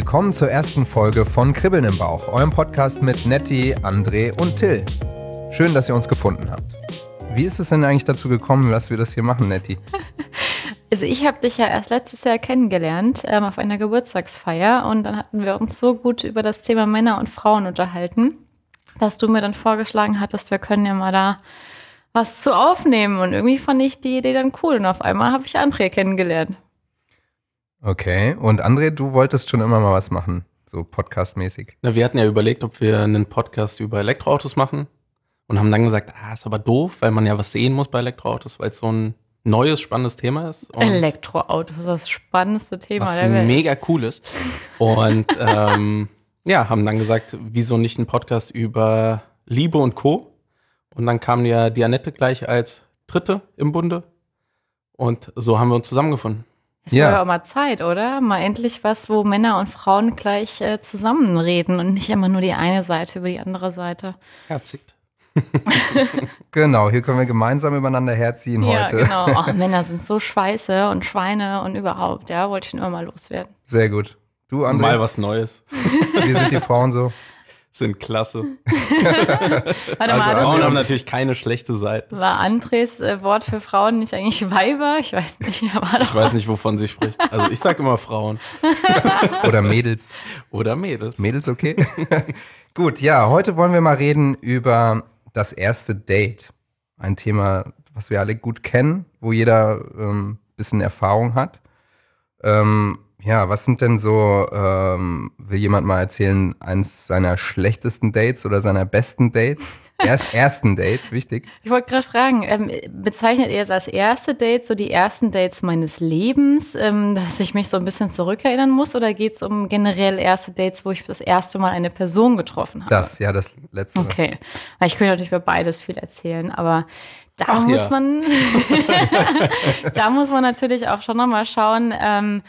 Willkommen zur ersten Folge von Kribbeln im Bauch, eurem Podcast mit Nettie, André und Till. Schön, dass ihr uns gefunden habt. Wie ist es denn eigentlich dazu gekommen, dass wir das hier machen, Nettie? Also ich habe dich ja erst letztes Jahr kennengelernt ähm, auf einer Geburtstagsfeier und dann hatten wir uns so gut über das Thema Männer und Frauen unterhalten, dass du mir dann vorgeschlagen hattest, wir können ja mal da was zu aufnehmen und irgendwie fand ich die Idee dann cool und auf einmal habe ich André kennengelernt. Okay, und André, du wolltest schon immer mal was machen, so podcastmäßig. Na, wir hatten ja überlegt, ob wir einen Podcast über Elektroautos machen und haben dann gesagt, ah, ist aber doof, weil man ja was sehen muss bei Elektroautos, weil es so ein neues, spannendes Thema ist. Und Elektroautos, das spannendste Thema was der Welt. mega cool ist. Und ähm, ja, haben dann gesagt, wieso nicht ein Podcast über Liebe und Co. Und dann kam ja die Annette gleich als Dritte im Bunde. Und so haben wir uns zusammengefunden. Es ja. war ja auch mal Zeit, oder? Mal endlich was, wo Männer und Frauen gleich äh, zusammenreden und nicht immer nur die eine Seite über die andere Seite. Herzig. genau, hier können wir gemeinsam übereinander herziehen ja, heute. Genau. Oh, Männer sind so Schweiße und Schweine und überhaupt, ja, wollte ich nur mal loswerden. Sehr gut. Du, André? Mal was Neues. Wie sind die Frauen so? Sind klasse. Warte also mal, Frauen haben natürlich keine schlechte Seite. War Andres äh, Wort für Frauen nicht eigentlich Weiber? Ich weiß nicht. Aber ich weiß nicht, wovon sie spricht. Also ich sage immer Frauen. Oder Mädels. Oder Mädels. Mädels, okay. Gut, ja, heute wollen wir mal reden über das erste Date. Ein Thema, was wir alle gut kennen, wo jeder ähm, bisschen Erfahrung hat. Ähm, ja, was sind denn so, ähm, will jemand mal erzählen, eins seiner schlechtesten Dates oder seiner besten Dates? Erst ersten Dates, wichtig. Ich wollte gerade fragen, ähm, bezeichnet ihr es als erste Dates, so die ersten Dates meines Lebens, ähm, dass ich mich so ein bisschen zurückerinnern muss? Oder geht es um generell erste Dates, wo ich das erste Mal eine Person getroffen habe? Das, ja, das letzte. Okay. Weil ich könnte natürlich über beides viel erzählen, aber da Ach, muss ja. man, da muss man natürlich auch schon nochmal schauen, ähm,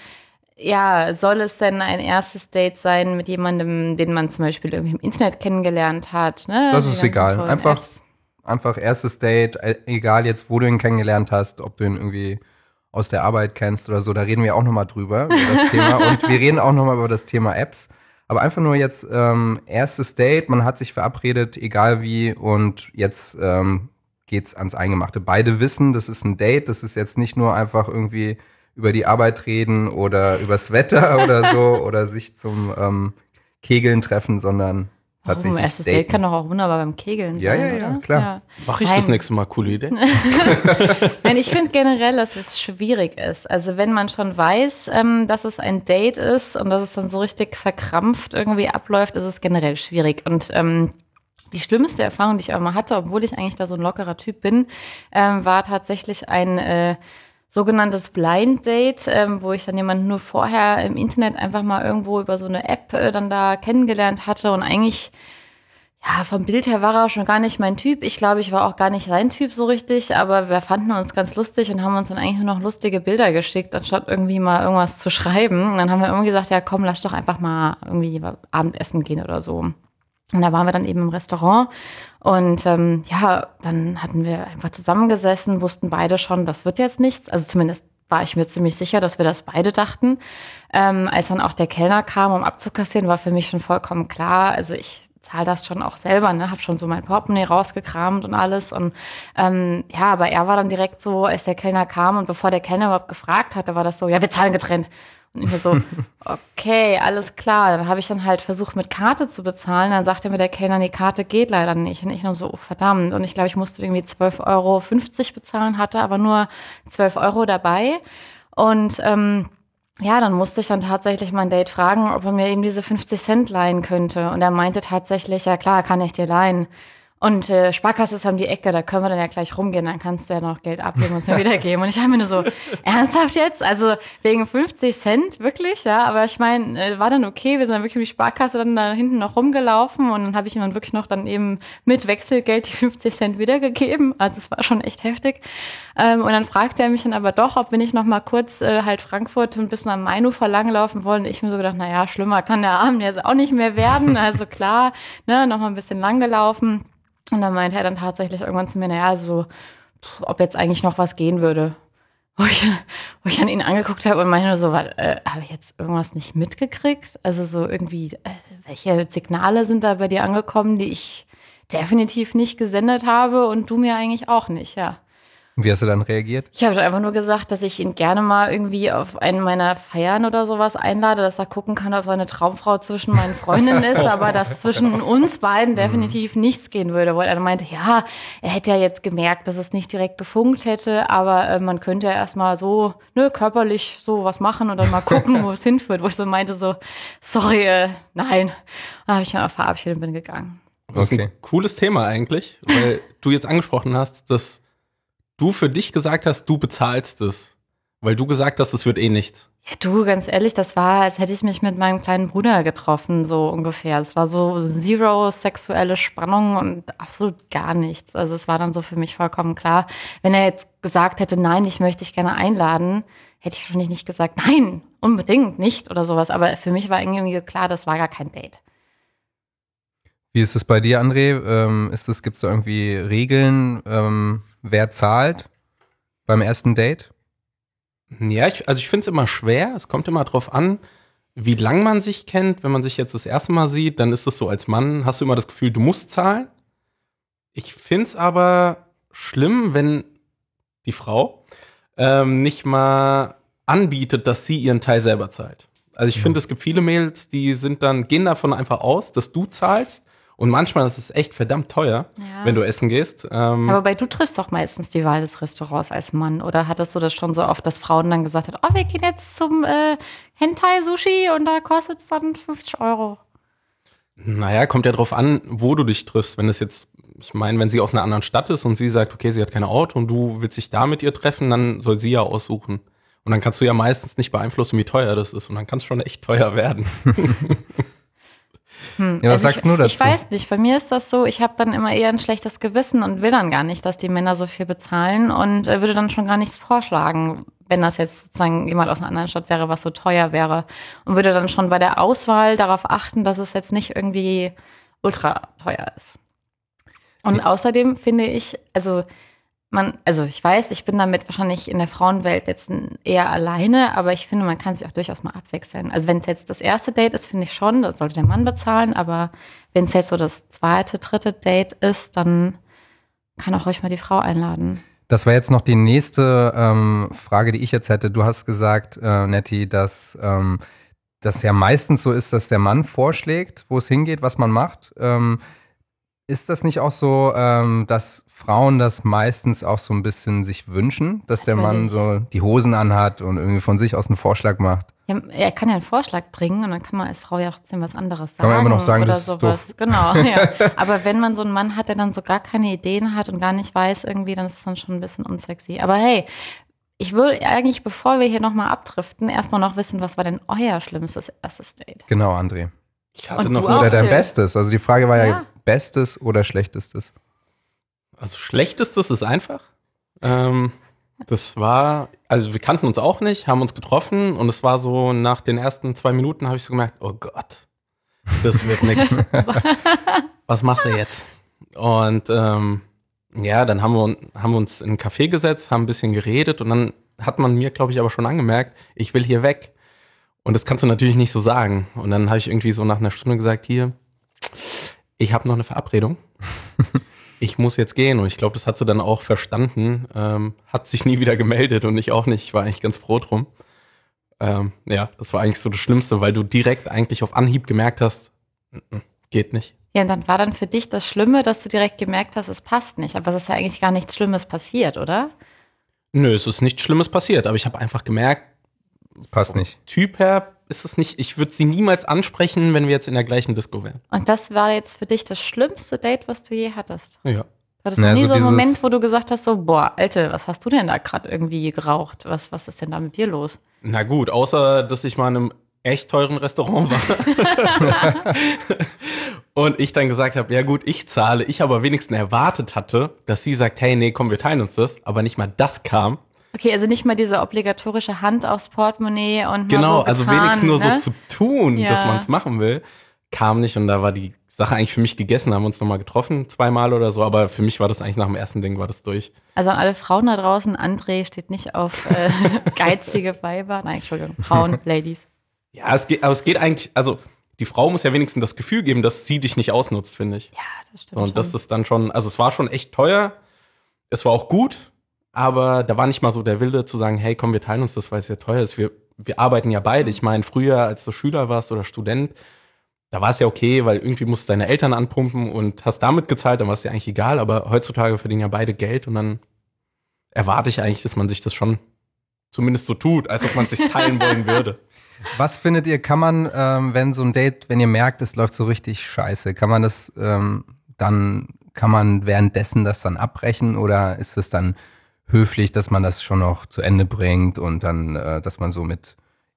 ja, soll es denn ein erstes Date sein mit jemandem, den man zum Beispiel irgendwie im Internet kennengelernt hat? Ne? Das ist egal. Einfach, einfach erstes Date, e, egal jetzt, wo du ihn kennengelernt hast, ob du ihn irgendwie aus der Arbeit kennst oder so, da reden wir auch nochmal drüber, über das Thema. Und wir reden auch nochmal über das Thema Apps. Aber einfach nur jetzt ähm, erstes Date, man hat sich verabredet, egal wie, und jetzt ähm, geht's ans Eingemachte. Beide wissen, das ist ein Date, das ist jetzt nicht nur einfach irgendwie über die Arbeit reden oder übers Wetter oder so oder sich zum ähm, Kegeln treffen, sondern tatsächlich. Warum? Erstes Date kann doch auch wunderbar beim Kegeln ja, sein. Ja, ja, ja, klar. Ja. Mach ich Nein. das nächste Mal, coole Idee. Nein, ich finde generell, dass es schwierig ist. Also wenn man schon weiß, ähm, dass es ein Date ist und dass es dann so richtig verkrampft irgendwie abläuft, ist es generell schwierig. Und ähm, die schlimmste Erfahrung, die ich auch mal hatte, obwohl ich eigentlich da so ein lockerer Typ bin, ähm, war tatsächlich ein äh, sogenanntes Blind Date, ähm, wo ich dann jemanden nur vorher im Internet einfach mal irgendwo über so eine App äh, dann da kennengelernt hatte und eigentlich ja, vom Bild her war er schon gar nicht mein Typ. Ich glaube, ich war auch gar nicht sein Typ so richtig, aber wir fanden uns ganz lustig und haben uns dann eigentlich nur noch lustige Bilder geschickt, anstatt irgendwie mal irgendwas zu schreiben. Und dann haben wir irgendwie gesagt, ja komm, lass doch einfach mal irgendwie Abendessen gehen oder so. Und da waren wir dann eben im Restaurant und ähm, ja, dann hatten wir einfach zusammengesessen, wussten beide schon, das wird jetzt nichts. Also zumindest war ich mir ziemlich sicher, dass wir das beide dachten. Ähm, als dann auch der Kellner kam, um abzukassieren, war für mich schon vollkommen klar. Also ich zahle das schon auch selber, ne? Hab schon so mein Portemonnaie rausgekramt und alles. Und ähm, ja, aber er war dann direkt so, als der Kellner kam und bevor der Kellner überhaupt gefragt hatte, war das so, ja, wir zahlen getrennt. Und ich mir so, okay, alles klar. Dann habe ich dann halt versucht, mit Karte zu bezahlen. Dann sagte mir der Kellner, die Karte geht leider nicht. Und ich nur so, oh, verdammt. Und ich glaube, ich musste irgendwie 12,50 Euro bezahlen, hatte aber nur 12 Euro dabei. Und ähm, ja, dann musste ich dann tatsächlich mein Date fragen, ob er mir eben diese 50 Cent leihen könnte. Und er meinte tatsächlich, ja klar, kann ich dir leihen. Und äh, Sparkasse ist um die Ecke, da können wir dann ja gleich rumgehen, dann kannst du ja noch Geld abgeben und es mir wiedergeben. Und ich habe mir nur so, ernsthaft jetzt? Also wegen 50 Cent, wirklich, ja. Aber ich meine, äh, war dann okay, wir sind dann wirklich um die Sparkasse dann da hinten noch rumgelaufen und dann habe ich ihm dann wirklich noch dann eben mit Wechselgeld die 50 Cent wiedergegeben. Also es war schon echt heftig. Ähm, und dann fragte er mich dann aber doch, ob wir nicht noch mal kurz äh, halt Frankfurt und bis nach Mainufer langlaufen wollen. Ich mir so gedacht, naja, schlimmer kann der Abend jetzt auch nicht mehr werden. Also klar, ne, noch mal ein bisschen lang gelaufen. Und dann meinte er dann tatsächlich irgendwann zu mir, naja, so, ob jetzt eigentlich noch was gehen würde. wo ich, wo ich an ihn angeguckt habe und meinte nur so, äh, habe ich jetzt irgendwas nicht mitgekriegt? Also so irgendwie, äh, welche Signale sind da bei dir angekommen, die ich definitiv nicht gesendet habe und du mir eigentlich auch nicht, ja. Wie hast du dann reagiert? Ich habe einfach nur gesagt, dass ich ihn gerne mal irgendwie auf einen meiner Feiern oder sowas einlade, dass er gucken kann, ob seine Traumfrau zwischen meinen Freundinnen ist, aber dass zwischen uns beiden definitiv nichts gehen würde. Weil er meinte, ja, er hätte ja jetzt gemerkt, dass es nicht direkt gefunkt hätte, aber äh, man könnte ja erstmal so, ne, körperlich so was machen und dann mal gucken, wo es hinführt. Wo ich so meinte, so, sorry, äh, nein. Dann habe ich mich auch verabschiedet und bin gegangen. Das ist ein cooles Thema eigentlich, weil du jetzt angesprochen hast, dass du für dich gesagt hast, du bezahlst es. Weil du gesagt hast, es wird eh nichts. Ja, du, ganz ehrlich, das war, als hätte ich mich mit meinem kleinen Bruder getroffen, so ungefähr. Es war so zero sexuelle Spannung und absolut gar nichts. Also es war dann so für mich vollkommen klar. Wenn er jetzt gesagt hätte, nein, ich möchte dich gerne einladen, hätte ich wahrscheinlich nicht gesagt, nein, unbedingt nicht oder sowas. Aber für mich war irgendwie klar, das war gar kein Date. Wie ist es bei dir, André? Ähm, ist es, gibt es da irgendwie Regeln, ähm, wer zahlt beim ersten Date? Ja, ich, also ich finde es immer schwer. Es kommt immer drauf an, wie lang man sich kennt. Wenn man sich jetzt das erste Mal sieht, dann ist es so, als Mann hast du immer das Gefühl, du musst zahlen. Ich finde es aber schlimm, wenn die Frau ähm, nicht mal anbietet, dass sie ihren Teil selber zahlt. Also ich finde, es gibt viele Mails, die sind dann, gehen davon einfach aus, dass du zahlst und manchmal ist es echt verdammt teuer, ja. wenn du essen gehst. Ähm Aber bei du triffst doch meistens die Wahl des Restaurants als Mann. Oder hattest du das schon so oft, dass Frauen dann gesagt haben, oh, wir gehen jetzt zum äh, Hentai-Sushi und da kostet es dann 50 Euro? Naja, kommt ja drauf an, wo du dich triffst. Wenn es jetzt, ich meine, wenn sie aus einer anderen Stadt ist und sie sagt, okay, sie hat kein Auto und du willst dich da mit ihr treffen, dann soll sie ja aussuchen. Und dann kannst du ja meistens nicht beeinflussen, wie teuer das ist. Und dann kann es schon echt teuer werden. Hm. Ja, was also sagst ich, du dazu? Ich weiß nicht, bei mir ist das so, ich habe dann immer eher ein schlechtes Gewissen und will dann gar nicht, dass die Männer so viel bezahlen und äh, würde dann schon gar nichts vorschlagen, wenn das jetzt sozusagen jemand aus einer anderen Stadt wäre, was so teuer wäre. Und würde dann schon bei der Auswahl darauf achten, dass es jetzt nicht irgendwie ultra teuer ist. Und außerdem finde ich, also man, also ich weiß, ich bin damit wahrscheinlich in der Frauenwelt jetzt eher alleine, aber ich finde, man kann sich auch durchaus mal abwechseln. Also wenn es jetzt das erste Date ist, finde ich schon, das sollte der Mann bezahlen, aber wenn es jetzt so das zweite, dritte Date ist, dann kann auch euch mal die Frau einladen. Das war jetzt noch die nächste ähm, Frage, die ich jetzt hätte. Du hast gesagt, äh, Nettie, dass ähm, das ja meistens so ist, dass der Mann vorschlägt, wo es hingeht, was man macht. Ähm, ist das nicht auch so, ähm, dass Frauen das meistens auch so ein bisschen sich wünschen, dass der Mann so die Hosen anhat und irgendwie von sich aus einen Vorschlag macht? Ja, er kann ja einen Vorschlag bringen und dann kann man als Frau ja trotzdem was anderes sagen. Kann man immer noch sagen, oder das sowas. Ist doof. Genau, ja. Aber wenn man so einen Mann hat, der dann so gar keine Ideen hat und gar nicht weiß irgendwie, dann ist es dann schon ein bisschen unsexy. Aber hey, ich will eigentlich, bevor wir hier nochmal abdriften, erstmal noch wissen, was war denn euer schlimmstes erstes Date? Genau, André. Ich hatte Und noch? Oder dein. Bestes. Also die Frage war ja, Ja. Bestes oder Schlechtestes. Also schlechtestes ist einfach. Ähm, das war, also wir kannten uns auch nicht, haben uns getroffen und es war so nach den ersten zwei Minuten habe ich so gemerkt, oh Gott, das wird nix. Was machst du jetzt? Und ähm, ja, dann haben wir, haben wir uns in einen Café gesetzt, haben ein bisschen geredet und dann hat man mir, glaube ich, aber schon angemerkt, ich will hier weg. Und das kannst du natürlich nicht so sagen. Und dann habe ich irgendwie so nach einer Stunde gesagt, hier, ich habe noch eine Verabredung. ich muss jetzt gehen. Und ich glaube, das hat sie dann auch verstanden. Ähm, hat sich nie wieder gemeldet und ich auch nicht. Ich war eigentlich ganz froh drum. Ähm, ja, das war eigentlich so das Schlimmste, weil du direkt eigentlich auf Anhieb gemerkt hast, "Mm, mm, geht nicht. Ja, und dann war dann für dich das Schlimme, dass du direkt gemerkt hast, es passt nicht. Aber es ist ja eigentlich gar nichts Schlimmes passiert, oder? Nö, es ist nichts Schlimmes passiert, aber ich habe einfach gemerkt, Passt nicht. Typ her ist es nicht, ich würde sie niemals ansprechen, wenn wir jetzt in der gleichen Disco wären. Und das war jetzt für dich das schlimmste Date, was du je hattest. Ja. War das Na, noch nie so so ein dieses- Moment, wo du gesagt hast, so, boah, Alte, was hast du denn da gerade irgendwie geraucht? Was, was ist denn da mit dir los? Na gut, außer dass ich mal in einem echt teuren Restaurant war. und ich dann gesagt habe, ja gut, ich zahle, ich aber wenigstens erwartet hatte, dass sie sagt, hey, nee, komm, wir teilen uns das, aber nicht mal das kam. Okay, also nicht mal diese obligatorische Hand aufs Portemonnaie und Genau, so also getan, wenigstens nur ne? so zu tun, Ja. dass man es machen will, kam nicht und da war die Sache eigentlich für mich gegessen, haben uns nochmal getroffen, zweimal oder so, aber für mich war das eigentlich nach dem ersten Ding war das durch. Also an alle Frauen da draußen, André steht nicht auf äh, geizige Weiber. Nein, Entschuldigung, Frauen, Ladies. Ja, es geht, aber es geht eigentlich, also die Frau muss ja wenigstens das Gefühl geben, dass sie dich nicht ausnutzt, finde ich. Ja, das stimmt. Und schon. das ist dann schon, also es war schon echt teuer, es war auch gut, aber da war nicht mal so der Wille zu sagen, hey, komm, wir teilen uns das, weil es ja teuer ist. Wir, wir arbeiten ja beide. Ich meine, früher, als du Schüler warst oder Student, da war es ja okay, weil irgendwie musst du deine Eltern anpumpen und hast damit gezahlt, dann war es dir eigentlich egal. Aber heutzutage verdienen ja beide Geld und dann erwarte ich eigentlich, dass man sich das schon zumindest so tut, als ob man es sich teilen wollen würde. Was findet ihr, kann man, ähm, wenn so ein Date, wenn ihr merkt, es läuft so richtig scheiße, kann man das ähm, dann, kann man währenddessen das dann abbrechen oder ist es dann höflich, dass man das schon noch zu Ende bringt und dann, äh, dass man so mit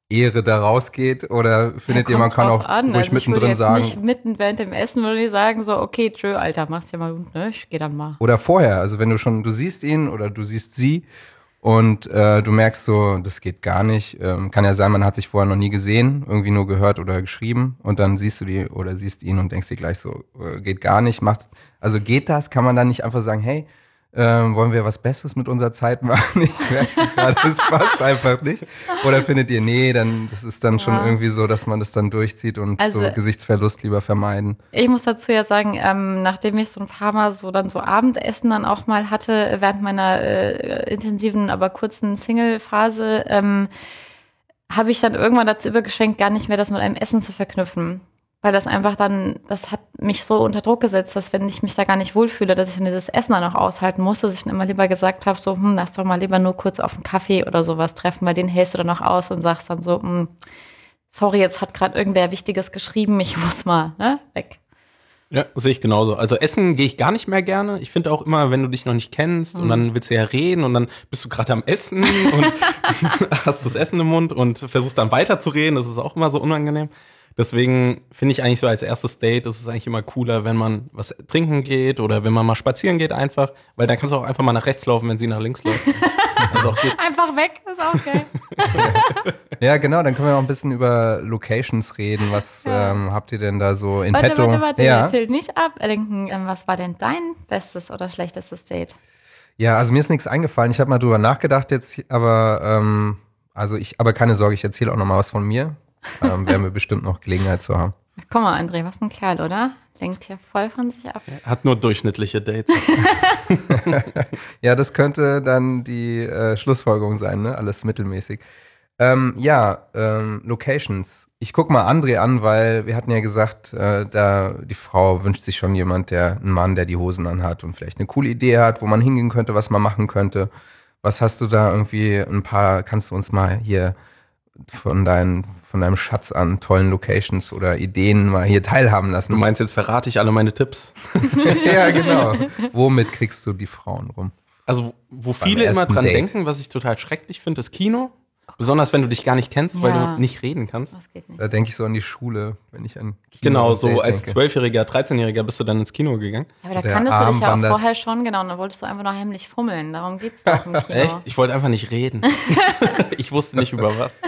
Ehre da rausgeht? Oder findet ihr, man kann auch an. ruhig also mittendrin sagen, nicht mitten während dem Essen würde ich sagen so, okay, tschö, Alter, mach's ja mal gut, ne? Ich geh dann mal. oder vorher, also wenn du schon, du siehst ihn oder du siehst sie und äh, du merkst so, das geht gar nicht. Ähm, kann ja sein, man hat sich vorher noch nie gesehen, irgendwie nur gehört oder geschrieben und dann siehst du die oder siehst ihn und denkst dir gleich so, äh, geht gar nicht. Macht, also geht das? Kann man dann nicht einfach sagen, hey, ähm, wollen wir was Besseres mit unserer Zeit machen? Ich merke das passt einfach nicht. Oder findet ihr, nee, dann das ist dann schon Ja. irgendwie so, dass man das dann durchzieht und Also- so Gesichtsverlust lieber vermeiden. Ich muss dazu ja sagen, ähm, nachdem ich so ein paar Mal so dann so Abendessen dann auch mal hatte, während meiner äh, intensiven, aber kurzen Single-Phase, ähm, habe ich dann irgendwann dazu übergeschwenkt, gar nicht mehr das mit einem Essen zu verknüpfen. Weil das einfach dann, das hat mich so unter Druck gesetzt, dass wenn ich mich da gar nicht wohlfühle, dass ich dann dieses Essen dann auch aushalten muss, dass ich dann immer lieber gesagt habe, so, hm, lass doch mal lieber nur kurz auf einen Kaffee oder sowas treffen, weil den hältst du dann auch aus und sagst dann so, hm, sorry, jetzt hat gerade irgendwer Wichtiges geschrieben, ich muss mal, ne, weg. Ja, sehe ich genauso. Also essen gehe ich gar nicht mehr gerne. Ich finde auch immer, wenn du dich noch nicht kennst und dann willst du ja reden und dann bist du gerade am Essen und hast das Essen im Mund und versuchst dann weiterzureden. Das ist auch immer so unangenehm. Deswegen finde ich eigentlich so als erstes Date, ist es eigentlich immer cooler, wenn man was trinken geht oder wenn man mal spazieren geht einfach, weil dann kannst du auch einfach mal nach rechts laufen, wenn sie nach links läuft. Also. Einfach weg, ist auch geil. Ja, genau, dann können wir auch ein bisschen über Locations reden. Was Ja. ähm, habt ihr denn da so in Warte, petto? warte, warte, ja. Till, nicht ablenken. Ähm, was war denn dein bestes oder schlechtestes Date? ja, also mir ist nichts eingefallen. Ich habe mal drüber nachgedacht jetzt, aber ähm, also ich, aber keine Sorge, ich erzähle auch noch mal was von mir. Ähm, werden wir bestimmt noch Gelegenheit zu haben. Guck mal, André, was ein Kerl, oder? Lenkt hier voll von sich ab. Hat nur durchschnittliche Dates. Ja, das könnte dann die äh, Schlussfolgerung sein, ne? Alles mittelmäßig. Ähm, ja, ähm, Locations. Ich guck mal André an, weil wir hatten ja gesagt, äh, da die Frau wünscht sich schon jemand, der einen Mann, der die Hosen anhat und vielleicht eine coole Idee hat, wo man hingehen könnte, was man machen könnte. Was hast du da irgendwie ein paar, kannst du uns mal hier von, dein, von deinem Schatz an tollen Locations oder Ideen mal hier teilhaben Du lassen? meinst, jetzt verrate ich alle meine Tipps? ja, genau. Womit kriegst du die Frauen rum? Also, wo viele immer dran Date. denken, was ich total schrecklich finde, ist Kino. Besonders wenn du dich gar nicht kennst, weil Ja. du nicht reden kannst. Das geht nicht. Da denke ich so an die Schule, wenn ich an Kino Genau, so als. Zwölfjähriger, 13-Jähriger bist du dann ins Kino gegangen. Ja, aber da kanntest du dich ja auch vorher schon, genau. Und dann wolltest du einfach noch heimlich fummeln. Darum geht's doch im Kino. Echt? Ich wollte einfach nicht reden. ich wusste nicht über was.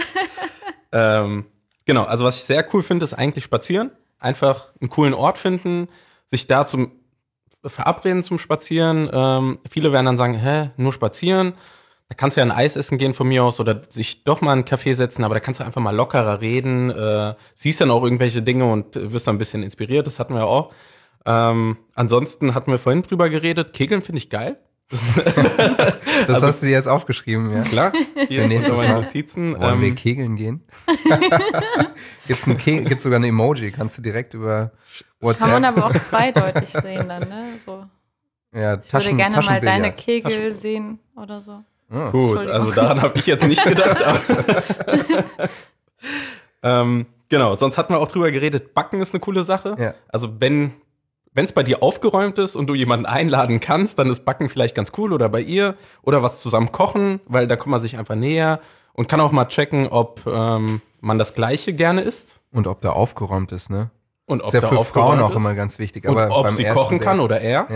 ähm, genau, also was ich sehr cool finde, ist eigentlich spazieren. Einfach einen coolen Ort finden, sich da zum verabreden zum Spazieren. Ähm, viele werden dann sagen, hä, nur spazieren. Da kannst du ja ein Eis essen gehen von mir aus oder sich doch mal in einen Café setzen, aber da kannst du einfach mal lockerer reden, äh, siehst dann auch irgendwelche Dinge und äh, wirst dann ein bisschen inspiriert, das hatten wir auch. Ähm, ansonsten hatten wir vorhin drüber geredet, Kegeln finde ich geil. Das Also- hast du dir jetzt aufgeschrieben, ja? Klar, hier Nächstes Mal. Notizen. Wollen wir Ähm, kegeln gehen? gibt's, ein Ke gibt's sogar ein Emoji, kannst du direkt über Kann man WhatsApp. aber auch zweideutig sehen dann, ne? So. Ja, Ich würde Taschen, gerne mal deine. Kegel sehen oder so. Oh. Gut, also daran habe ich jetzt nicht gedacht. Aber ähm, genau, sonst hatten wir auch drüber geredet, Backen ist eine coole Sache. Ja. Also wenn wenn es bei dir aufgeräumt ist und du jemanden einladen kannst, dann ist Backen vielleicht ganz cool oder bei ihr oder was zusammen kochen, weil da kommt man sich einfach näher und kann auch mal checken, ob ähm, man das Gleiche gerne isst Und ob da aufgeräumt ist, ne? und ob Ist ja da für aufgeräumt Frauen auch ist. immer ganz wichtig. und Aber ob beim sie ersten kochen kann Date, oder er.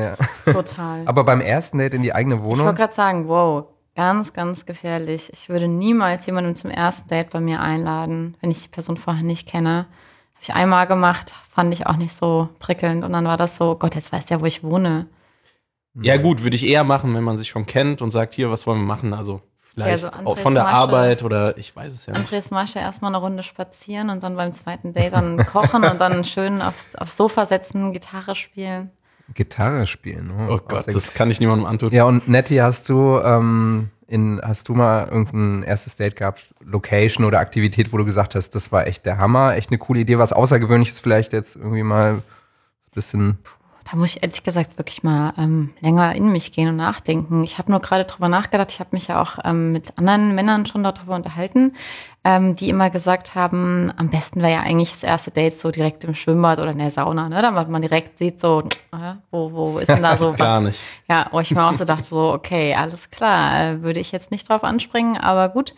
Ja. Total. Aber beim ersten Date in die eigene Ich wollte Wohnung. gerade sagen, wow, ganz, ganz gefährlich. Ich würde niemals jemanden zum ersten Date bei mir einladen, wenn ich die Person vorher nicht kenne. ich einmal gemacht, fand ich auch nicht so prickelnd. Und dann war das so, Gott, jetzt weiß der, wo ich wohne. Ja, gut, würde ich eher machen, wenn man sich schon kennt und sagt, hier, was wollen wir machen? Also vielleicht Ja, so von der Masche. Arbeit oder ich weiß es ja nicht. Andres Masche erstmal eine Runde spazieren und dann beim zweiten Date dann kochen und dann schön aufs, aufs Sofa setzen, Gitarre spielen. Gitarre spielen. Oh auch Gott, das kann ich niemandem antun. Ja, und Nettie, hast du, ähm, in, hast du mal irgendein erstes Date gehabt, Location oder Aktivität, wo du gesagt hast, das war echt der Hammer, echt eine coole Idee, was Außergewöhnliches vielleicht jetzt irgendwie mal ein bisschen. Da muss ich ehrlich gesagt wirklich mal ähm, länger in mich gehen und nachdenken. Ich habe nur gerade drüber nachgedacht. Ich habe mich ja auch ähm, mit anderen Männern schon darüber unterhalten, ähm, die immer gesagt haben, am besten wäre ja eigentlich das erste Date so direkt im Schwimmbad oder in der Sauna, ne? damit man direkt sieht, so, äh, wo, wo ist denn da so was? Gar nicht. Ja, wo ich mir auch so dachte, so, okay, alles klar, äh, würde ich jetzt nicht drauf anspringen, aber gut.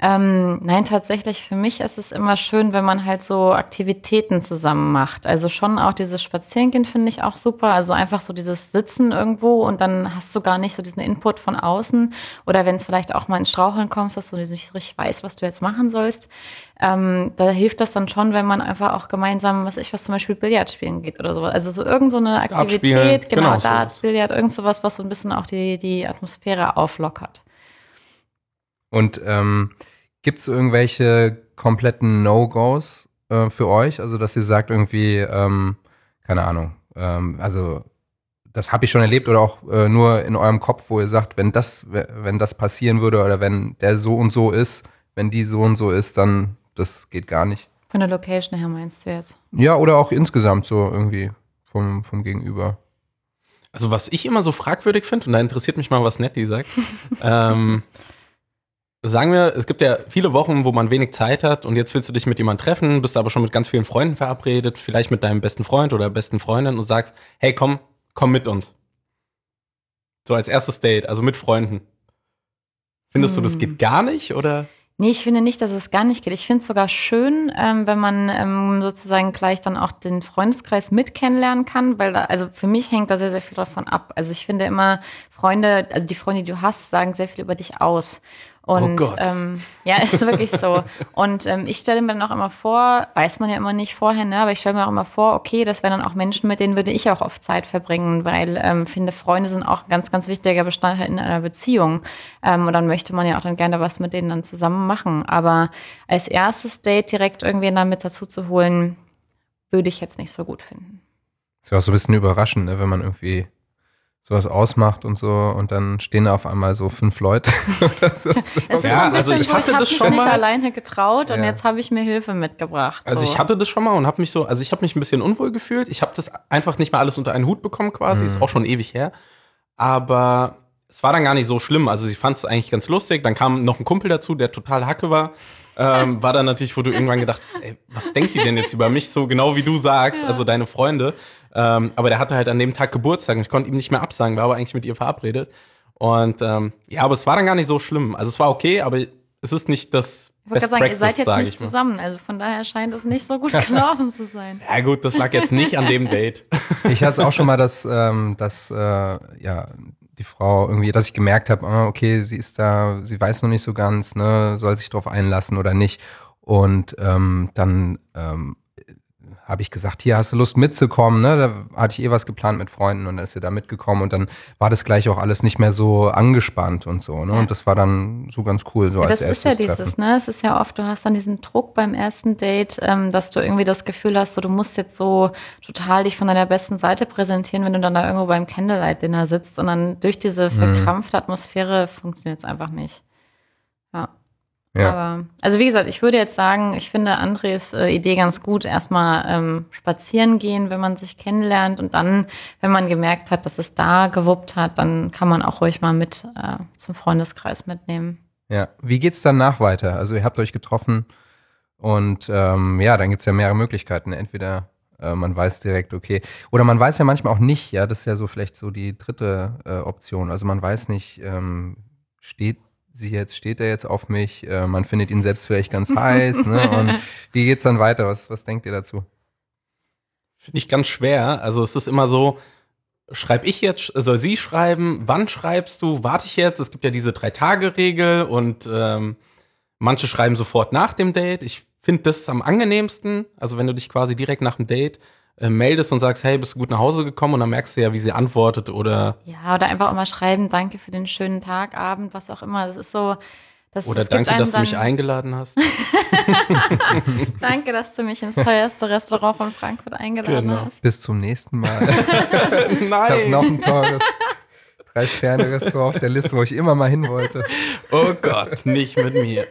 Ähm, nein, tatsächlich, für mich ist es immer schön, wenn man halt so Aktivitäten zusammen macht. Also schon auch dieses Spazierengehen finde ich auch super. Also einfach so dieses Sitzen irgendwo und dann hast du gar nicht so diesen Input von außen. Oder wenn es vielleicht auch mal in Straucheln kommst, dass du nicht so richtig weißt, was du jetzt machen sollst. Ähm, da hilft das dann schon, wenn man einfach auch gemeinsam, was ich was zum Beispiel Billard spielen geht oder sowas. Also so irgend so eine Aktivität, genau, genau, Dart. Billard, irgend sowas, was so ein bisschen auch die, die Atmosphäre auflockert. Und ähm, gibt es irgendwelche kompletten No-Gos äh, für euch? Also, dass ihr sagt irgendwie, ähm, keine Ahnung, ähm, also das habe ich schon erlebt oder auch äh, nur in eurem Kopf, wo ihr sagt, wenn das, wenn das passieren würde oder wenn der so und so ist, wenn die so und so ist, dann das geht gar nicht. Von der Location her meinst du jetzt? Ja, oder auch insgesamt so irgendwie vom, vom Gegenüber. Also was ich immer so fragwürdig finde, und da interessiert mich mal, was Nettie sagt. ähm, sagen wir, es gibt ja viele Wochen, wo man wenig Zeit hat und jetzt willst du dich mit jemandem treffen, bist aber schon mit ganz vielen Freunden verabredet, vielleicht mit deinem besten Freund oder besten Freundin und sagst, hey, komm, komm mit uns. So als erstes Date, also mit Freunden. Findest du, das Hm. geht gar nicht oder? Nee, ich finde nicht, dass es gar nicht geht. Ich finde es sogar schön, ähm, wenn man ähm, sozusagen gleich dann auch den Freundeskreis mit kennenlernen kann, weil da, also für mich hängt da sehr, sehr viel davon ab. Also ich finde immer, Freunde, also die Freunde, die du hast, sagen sehr viel über dich aus. Und Oh Gott. Ähm, ja, ist wirklich so. Und ähm, ich stelle mir dann auch immer vor, weiß man ja immer nicht vorher, ne, aber ich stelle mir auch immer vor, okay, das wären dann auch Menschen, mit denen würde ich auch oft Zeit verbringen, weil ähm, finde, Freunde sind auch ein ganz, ganz wichtiger Bestandteil in einer Beziehung. Ähm, und dann möchte man ja auch dann gerne was mit denen dann zusammen machen. Aber als erstes Date direkt irgendwen dann mit dazu zu holen, würde ich jetzt nicht so gut finden. Ist ja auch so ein bisschen überraschend, ne, wenn man irgendwie sowas ausmacht und so und dann stehen da auf einmal so fünf Leute oder so. Es ist Ja, so ein bisschen also ich so, hatte ich habe das mich schon nicht mal. alleine getraut und Ja. jetzt habe ich mir Hilfe mitgebracht. Also so. ich hatte das schon mal und habe mich so, also ich habe mich ein bisschen unwohl gefühlt. Ich habe das einfach nicht mal alles unter einen Hut bekommen quasi, ist auch schon ewig her. Aber es war dann gar nicht so schlimm. Also sie fand es eigentlich ganz lustig. Dann kam noch ein Kumpel dazu, der total Hacke war. Ähm, war dann natürlich, wo du irgendwann gedacht hast, ey, was denkt die denn jetzt über mich so genau wie du sagst, also deine Freunde. Ähm, aber der hatte halt an dem Tag Geburtstag und ich konnte ihm nicht mehr absagen, war aber eigentlich mit ihr verabredet. Und ähm, ja, aber es war dann gar nicht so schlimm. Also es war okay, aber es ist nicht das Ich wollte gerade sagen, ihr seid jetzt sag nicht zusammen, also von daher scheint es nicht so gut gelaufen zu sein. Ja gut, das lag jetzt nicht an dem Date. Ich hatte es auch schon mal, dass, ähm, dass äh, ja, die Frau irgendwie, dass ich gemerkt habe, ah, okay, sie ist da, sie weiß noch nicht so ganz, ne, soll sich drauf einlassen oder nicht. Und ähm, dann ähm, habe ich gesagt, hier hast du Lust mitzukommen, ne? Da hatte ich eh was geplant mit Freunden und dann ist sie da mitgekommen und dann war das gleich auch alles nicht mehr so angespannt und so, ne? Und das war dann so ganz cool, so Ja, als das ist erstes ja dieses, Treffen. ne? Es ist ja oft, du hast dann diesen Druck beim ersten Date, ähm, dass du irgendwie das Gefühl hast, so, du musst jetzt so total dich von deiner besten Seite präsentieren, wenn du dann da irgendwo beim Candlelight-Dinner sitzt und dann durch diese Mhm. verkrampfte Atmosphäre funktioniert es einfach nicht. Ja. Ja. Aber, also wie gesagt, ich würde jetzt sagen, ich finde Andres äh, Idee ganz gut. Erstmal ähm, spazieren gehen, wenn man sich kennenlernt und dann, wenn man gemerkt hat, dass es da gewuppt hat, dann kann man auch ruhig mal mit äh, zum Freundeskreis mitnehmen. Ja, wie geht's danach weiter? Also ihr habt euch getroffen und ähm, ja, dann gibt's ja mehrere Möglichkeiten. Entweder äh, man weiß direkt, okay, oder man weiß ja manchmal auch nicht, ja, das ist ja so vielleicht so die dritte äh, Option. Also man weiß nicht, ähm, steht sie jetzt, steht er jetzt auf mich, äh, man findet ihn selbst vielleicht ganz heiß, ne? Und wie geht's dann weiter? Was, was denkt ihr dazu? Finde ich ganz schwer. Also es ist immer so, schreibe ich jetzt, soll sie schreiben, wann schreibst du, warte ich jetzt? Es gibt ja diese Drei-Tage-Regel und ähm, manche schreiben sofort nach dem Date. Ich finde das am angenehmsten. Also wenn du dich quasi direkt nach dem Date äh, meldest und sagst, hey, bist du gut nach Hause gekommen? Und dann merkst du ja, wie sie antwortet oder. Ja, oder einfach mal schreiben, danke für den schönen Tag, Abend, was auch immer. Das ist so. Das, oder das danke, dass du mich eingeladen hast. danke, dass du mich ins teuerste Restaurant von Frankfurt eingeladen genau. hast. Bis zum nächsten Mal. Nein. Ich habe noch ein teures Drei-Sterne-Restaurant auf der Liste, wo ich immer mal hin wollte. Oh Gott, nicht mit mir.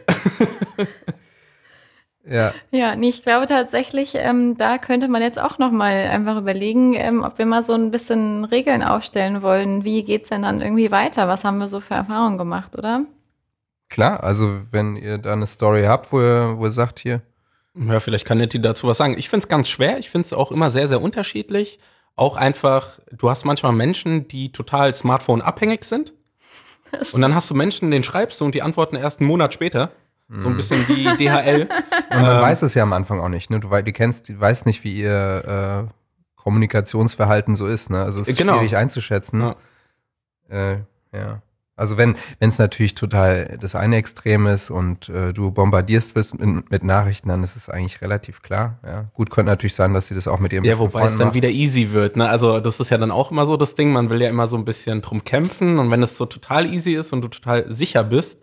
Ja. Ja, nee, ich glaube tatsächlich, ähm, da könnte man jetzt auch noch mal einfach überlegen, ähm, ob wir mal so ein bisschen Regeln aufstellen wollen. Wie geht's denn dann irgendwie weiter? Was haben wir so für Erfahrungen gemacht, oder? Klar, also wenn ihr da eine Story habt, wo ihr, wo ihr sagt hier. Ja, vielleicht kann Nettie dazu was sagen. Ich finde es ganz schwer. Ich finde es auch immer sehr, sehr unterschiedlich. Auch einfach, du hast manchmal Menschen, die total Smartphone-abhängig sind. Und dann hast du Menschen, denen schreibst du und die antworten erst einen Monat später. So ein bisschen wie DHL. Und man ähm, weiß es ja am Anfang auch nicht. Ne? Du, du kennst, du weißt nicht, wie ihr äh, Kommunikationsverhalten so ist. Ne? Also es ist genau. schwierig einzuschätzen. Ja. Äh, ja. Also wenn es natürlich total das eine Extrem ist und äh, du bombardierst wirst mit, mit, Nachrichten, dann ist es eigentlich relativ klar. Ja. Gut, könnte natürlich sein, dass sie das auch mit ihrem Ja, wobei es dann wieder easy wird. Ne? Also das ist ja dann auch immer so das Ding, man will ja immer so ein bisschen drum kämpfen und wenn es so total easy ist und du total sicher bist,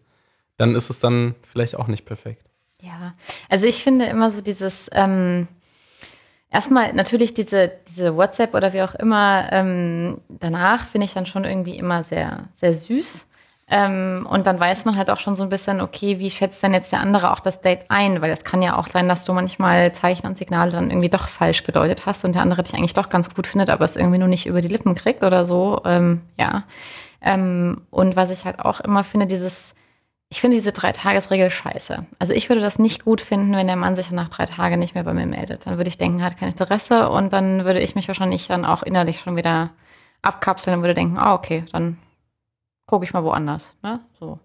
dann ist es dann vielleicht auch nicht perfekt. Ja, also ich finde immer so dieses, ähm, erstmal natürlich diese, diese WhatsApp oder wie auch immer, ähm, danach finde ich dann schon irgendwie immer sehr, sehr süß. Ähm, und dann weiß man halt auch schon so ein bisschen, okay, wie schätzt denn jetzt der andere auch das Date ein? Weil es kann ja auch sein, dass du manchmal Zeichen und Signale dann irgendwie doch falsch gedeutet hast und der andere dich eigentlich doch ganz gut findet, aber es irgendwie nur nicht über die Lippen kriegt oder so. Ähm, ja. Ähm, und was ich halt auch immer finde, dieses, ich finde diese Drei-Tages-Regel scheiße. Also ich würde das nicht gut finden, wenn der Mann sich nach drei Tagen nicht mehr bei mir meldet. Dann würde ich denken, er hat kein Interesse und dann würde ich mich wahrscheinlich dann auch innerlich schon wieder abkapseln und würde denken, ah, okay, dann gucke ich mal woanders. Ne? So.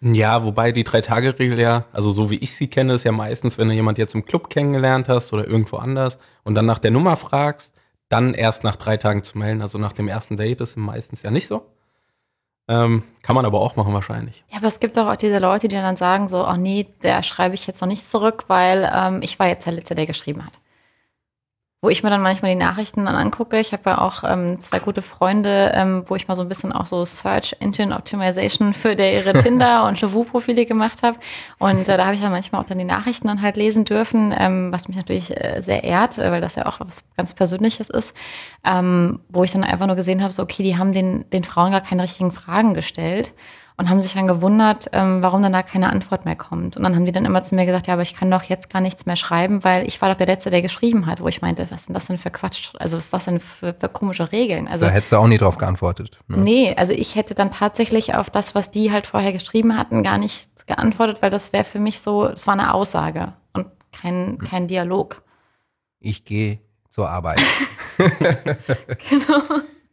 Ja, wobei die Drei-Tage-Regel ja, also so wie ich sie kenne, ist ja meistens, wenn du jemand jetzt im Club kennengelernt hast oder irgendwo anders und dann nach der Nummer fragst, dann erst nach drei Tagen zu melden. Also nach dem ersten Date ist meistens ja nicht so. Ähm, kann man aber auch machen wahrscheinlich. Ja, aber es gibt auch diese Leute, die dann sagen so, oh nee, der schreibe ich jetzt noch nicht zurück, weil ähm, ich war jetzt der Letzte, der geschrieben hat wo ich mir dann manchmal die Nachrichten dann angucke. Ich habe ja auch ähm, zwei gute Freunde, ähm, wo ich mal so ein bisschen auch so Search Engine Optimization für der ihre Tinder und Lovoo-Profile gemacht habe. Und äh, da habe ich ja manchmal auch dann die Nachrichten dann halt lesen dürfen, ähm, was mich natürlich äh, sehr ehrt, äh, weil das ja auch was ganz Persönliches ist, ähm, wo ich dann einfach nur gesehen habe, so okay, die haben den, den Frauen gar keine richtigen Fragen gestellt und haben sich dann gewundert, ähm, warum dann da keine Antwort mehr kommt. Und dann haben die dann immer zu mir gesagt, ja, aber ich kann doch jetzt gar nichts mehr schreiben, weil ich war doch der Letzte, der geschrieben hat, wo ich meinte, was ist denn das denn für Quatsch? Also was ist das denn für, für komische Regeln? Also, da hättest du auch nie drauf geantwortet. Ne? Nee, also ich hätte dann tatsächlich auf das, was die halt vorher geschrieben hatten, gar nicht geantwortet, weil das wäre für mich so, es war eine Aussage und kein, kein Dialog. Ich gehe zur Arbeit. genau.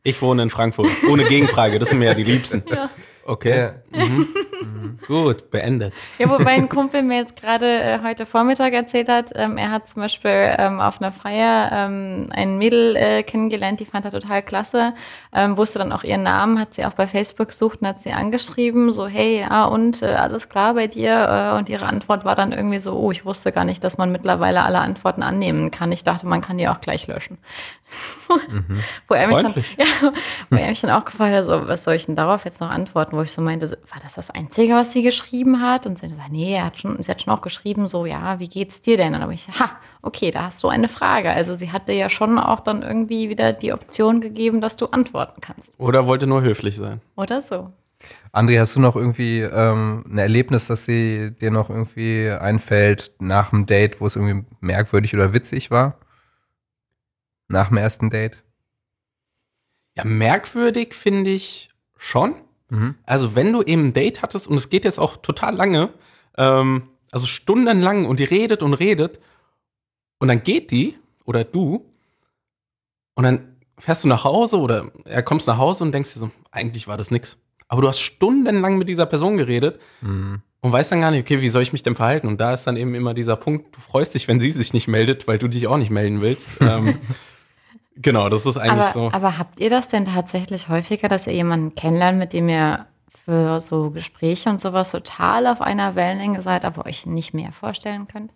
Ich wohne in Frankfurt. Ohne Gegenfrage, das sind mir ja die Liebsten. Ja. Okay. Ja. Mhm. Mhm. Gut, beendet. Ja, wobei ein Kumpel mir jetzt gerade äh, heute Vormittag erzählt hat, ähm, er hat zum Beispiel ähm, auf einer Feier ähm, ein Mädel äh, kennengelernt, die fand er total klasse, ähm, wusste dann auch ihren Namen, hat sie auch bei Facebook gesucht und hat sie angeschrieben, so hey, ja und äh, alles klar bei dir? Äh, und ihre Antwort war dann irgendwie so, oh, ich wusste gar nicht, dass man mittlerweile alle Antworten annehmen kann. Ich dachte, man kann die auch gleich löschen. Mhm. wo, er mich dann, ja, wo er mich dann auch gefragt hat, so, was soll ich denn darauf jetzt noch antworten? wo ich so meinte, war das das Einzige, was sie geschrieben hat? Und sie hat gesagt, nee, er hat schon, sie hat schon auch geschrieben, so, ja, wie geht's dir denn? Und dann habe ich, ha, okay, da hast du eine Frage. Also sie hatte ja schon auch dann irgendwie wieder die Option gegeben, dass du antworten kannst. Oder wollte nur höflich sein. Oder so. André, hast du noch irgendwie ähm, ein Erlebnis, das sie dir noch irgendwie einfällt nach dem Date, wo es irgendwie merkwürdig oder witzig war? Nach dem ersten Date? Ja, merkwürdig finde ich schon. Mhm. Also wenn du eben ein Date hattest und es geht jetzt auch total lange, ähm, also stundenlang und die redet und redet und dann geht die oder du und dann fährst du nach Hause oder er kommst nach Hause und denkst dir so, eigentlich war das nix. Aber du hast stundenlang mit dieser Person geredet mhm. und weißt dann gar nicht, okay, wie soll ich mich denn verhalten? Und da ist dann eben immer dieser Punkt, du freust dich, wenn sie sich nicht meldet, weil du dich auch nicht melden willst. ähm, Genau, das ist eigentlich aber, so. Aber habt ihr das denn tatsächlich häufiger, dass ihr jemanden kennenlernt, mit dem ihr für so Gespräche und sowas total auf einer Wellenlänge seid, aber euch nicht mehr vorstellen könnt?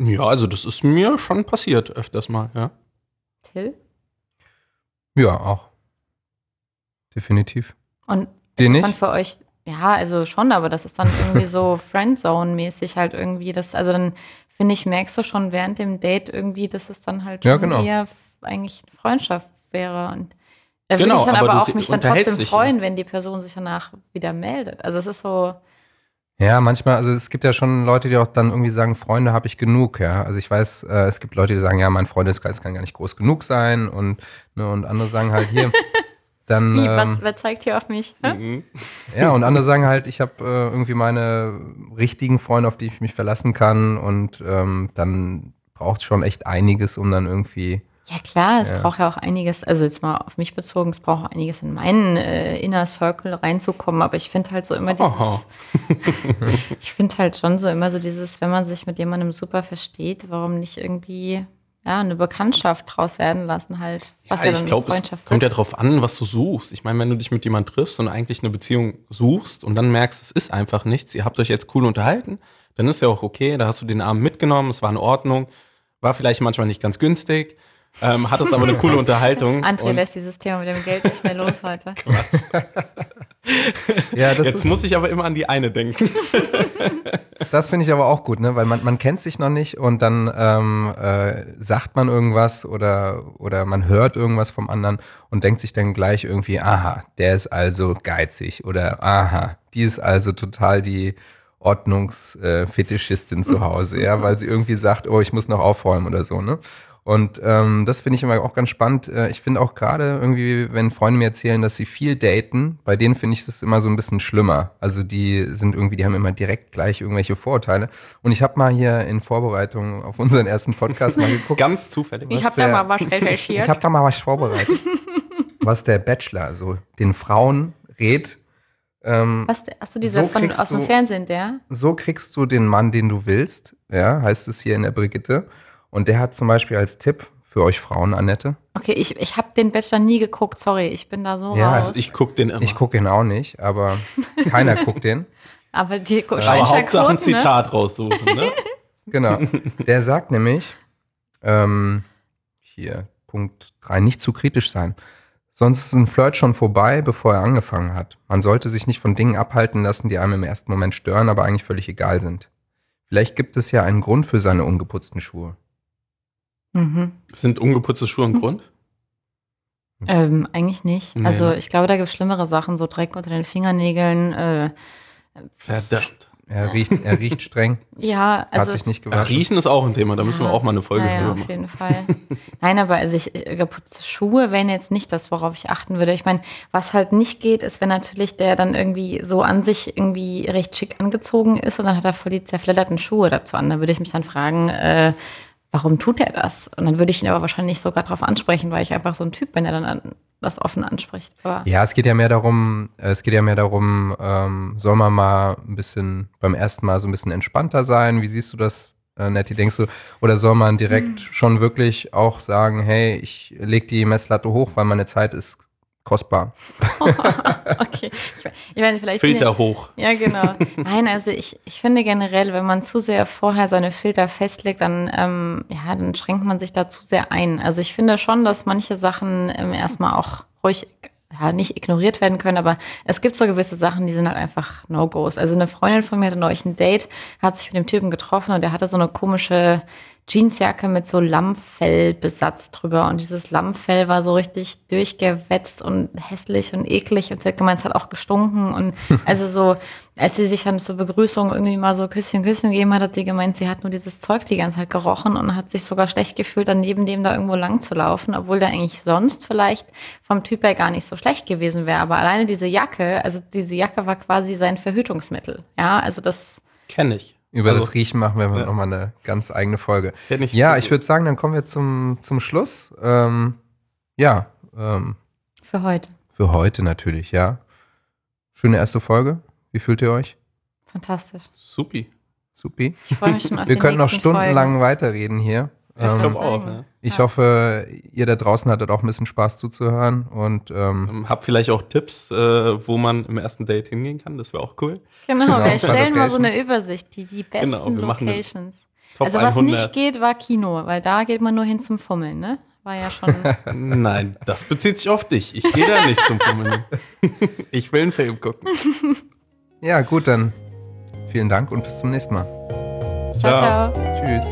Ja, also das ist mir schon passiert öfters mal, ja. Till? Ja, auch. Definitiv. Und Dir ist dann für euch, ja, also schon, aber das ist dann irgendwie so Friendzone-mäßig halt irgendwie. Das, also dann finde ich, merkst du schon während dem Date irgendwie, dass es dann halt Ja, schon genau. eher eigentlich eine Freundschaft wäre. Und da würde Genau, ich dann aber aber, auch mich dann trotzdem dich, ja. freuen, wenn die Person sich danach wieder meldet. Also es ist so, Ja, manchmal, also es gibt ja schon Leute, die auch dann irgendwie sagen, Freunde habe ich genug, ja. Also ich weiß, äh, es gibt Leute, die sagen, ja, mein Freundeskreis kann gar nicht groß genug sein und, ne, und andere sagen halt hier, dann, wie, ähm, was, wer zeigt hier auf mich? Mhm. ja, und andere sagen halt, ich habe äh, irgendwie meine richtigen Freunde, auf die ich mich verlassen kann und ähm, dann braucht schon echt einiges, um dann irgendwie, Ja klar, es Ja. braucht ja auch einiges, also jetzt mal auf mich bezogen, es braucht auch einiges in meinen äh, Inner Circle reinzukommen, aber ich finde halt so immer dieses, Aha. ich finde halt schon so immer so dieses, wenn man sich mit jemandem super versteht, warum nicht irgendwie ja, eine Bekanntschaft draus werden lassen halt, was ja, Ja, ich glaube, es Freundschaft kommt ja wird. drauf an, was du suchst. Ich meine, wenn du dich mit jemandem triffst und eigentlich eine Beziehung suchst und dann merkst, es ist einfach nichts, ihr habt euch jetzt cool unterhalten, dann ist ja auch okay, da hast du den Abend mitgenommen, es war in Ordnung, war vielleicht manchmal nicht ganz günstig, ähm, hattest aber eine coole Unterhaltung. André lässt dieses Thema mit dem Geld nicht mehr los heute. ja, das jetzt ist, muss ich aber immer an die eine denken. Das finde ich aber auch gut, ne? weil man, man kennt sich noch nicht und dann ähm, äh, sagt man irgendwas oder, oder man hört irgendwas vom anderen und denkt sich dann gleich irgendwie, aha, der ist also geizig oder aha, die ist also total die Ordnungsfetischistin zu Hause, ja, weil sie irgendwie sagt, oh, ich muss noch aufräumen oder so, ne? Und ähm, das finde ich immer auch ganz spannend. Äh, Ich finde auch gerade irgendwie, wenn Freunde mir erzählen, dass sie viel daten, bei denen finde ich das immer so ein bisschen schlimmer. Also die sind irgendwie, die haben immer direkt gleich irgendwelche Vorurteile. Und ich habe mal hier in Vorbereitung auf unseren ersten Podcast mal geguckt. Ganz zufällig. Ich habe da mal was recherchiert. Ich habe da mal was vorbereitet. was der Bachelor so den Frauen rät. Ähm, was, hast du diese So von, aus dem du- Fernsehen, der? so kriegst du den Mann, den du willst, ja, heißt es hier in der Brigitte. Und der hat zum Beispiel als Tipp für euch Frauen, Annette. Okay, ich, ich habe den Bachelor nie geguckt, sorry, ich bin da so Ja, raus. Also ich gucke den immer. Ich gucke ihn auch nicht, aber keiner guckt den. aber die aber Scheinscheinquoten, Hauptsache ein ne? Zitat raussuchen. Ne? Genau. Der sagt nämlich, ähm, hier, Punkt 3, nicht zu kritisch sein. Sonst ist ein Flirt schon vorbei, bevor er angefangen hat. Man sollte sich nicht von Dingen abhalten lassen, die einem im ersten Moment stören, aber eigentlich völlig egal sind. Vielleicht gibt es ja einen Grund für seine ungeputzten Schuhe. Mhm. Sind ungeputzte Schuhe ein Grund? Ähm, eigentlich nicht. Nee, also ne? ich glaube, da gibt es schlimmere Sachen, so Dreck unter den Fingernägeln. Äh, Verdammt. Er riecht, er riecht streng, ja, hat also sich nicht gewaschen. Riechen ist auch ein Thema, da müssen wir Ja, auch mal eine Folge ja, ja, drüber auf machen. jeden Fall. Nein, aber also ich, äh, geputzte Schuhe wären jetzt nicht das, worauf ich achten würde. Ich meine, was halt nicht geht, ist, wenn natürlich der dann irgendwie so an sich irgendwie recht schick angezogen ist und dann hat er voll die zerfledderten Schuhe dazu an. Da würde ich mich dann fragen, äh, warum tut er das? Und dann würde ich ihn aber wahrscheinlich sogar darauf ansprechen, weil ich einfach so ein Typ bin, der dann an, das offen anspricht. Aber Ja, es geht ja mehr darum, es geht ja mehr darum, ähm, soll man mal ein bisschen beim ersten Mal so ein bisschen entspannter sein? Wie siehst du das, äh, Nettie? Denkst du, oder soll man direkt schon wirklich auch sagen, hey, ich leg die Messlatte hoch, weil meine Zeit ist kostbar? okay. Ich, meine, vielleicht bin ich- Filter hoch. Ja, genau. Nein, also ich, ich finde generell, wenn man zu sehr vorher seine Filter festlegt, dann, ähm, ja, dann schränkt man sich da zu sehr ein. Also ich finde schon, dass manche Sachen ähm, erstmal auch ruhig ja, nicht ignoriert werden können, aber es gibt so gewisse Sachen, die sind halt einfach No-Gos. Also eine Freundin von mir hatte neulich ein Date, hat sich mit dem Typen getroffen und der hatte so eine komische Jeansjacke mit so Lammfellbesatz drüber und dieses Lammfell war so richtig durchgewetzt und hässlich und eklig und sie hat gemeint, es hat auch gestunken und also so, als sie sich dann zur Begrüßung irgendwie mal so Küsschen, Küsschen gegeben hat, hat sie gemeint, sie hat nur dieses Zeug die ganze Zeit gerochen und hat sich sogar schlecht gefühlt, dann neben dem da irgendwo lang zu laufen, obwohl der eigentlich sonst vielleicht vom Typ her gar nicht so schlecht gewesen wäre, aber alleine diese Jacke, also diese Jacke war quasi sein Verhütungsmittel, ja, also das Kenne ich. Über Also, das Riechen machen wir ja. nochmal eine ganz eigene Folge. Kenn ich Ja, zu ich würde sagen, dann kommen wir zum, zum Schluss. Ähm, ja, ähm, für heute. für heute natürlich, ja. Schöne erste Folge. Wie fühlt ihr euch? Fantastisch. Supi. Supi. Ich freue mich schon auf Wir die können noch stundenlang Folgen. weiterreden hier. Ja, ich glaube ähm, auch. Ne? Ich ja. hoffe, ihr da draußen hattet auch ein bisschen Spaß zuzuhören und ähm, ähm, habt vielleicht auch Tipps, äh, wo man im ersten Date hingehen kann. Das wäre auch cool. Genau, genau wir erstellen mal so eine Übersicht, die, die besten genau, Locations. also was 100. nicht geht, war Kino, weil da geht man nur hin zum Fummeln, ne? War ja schon. Nein, das bezieht sich auf dich. Ich gehe da nicht zum Fummeln. ich will einen Film gucken. Ja, gut, dann vielen Dank und bis zum nächsten Mal. Ciao, ciao. ciao. Tschüss.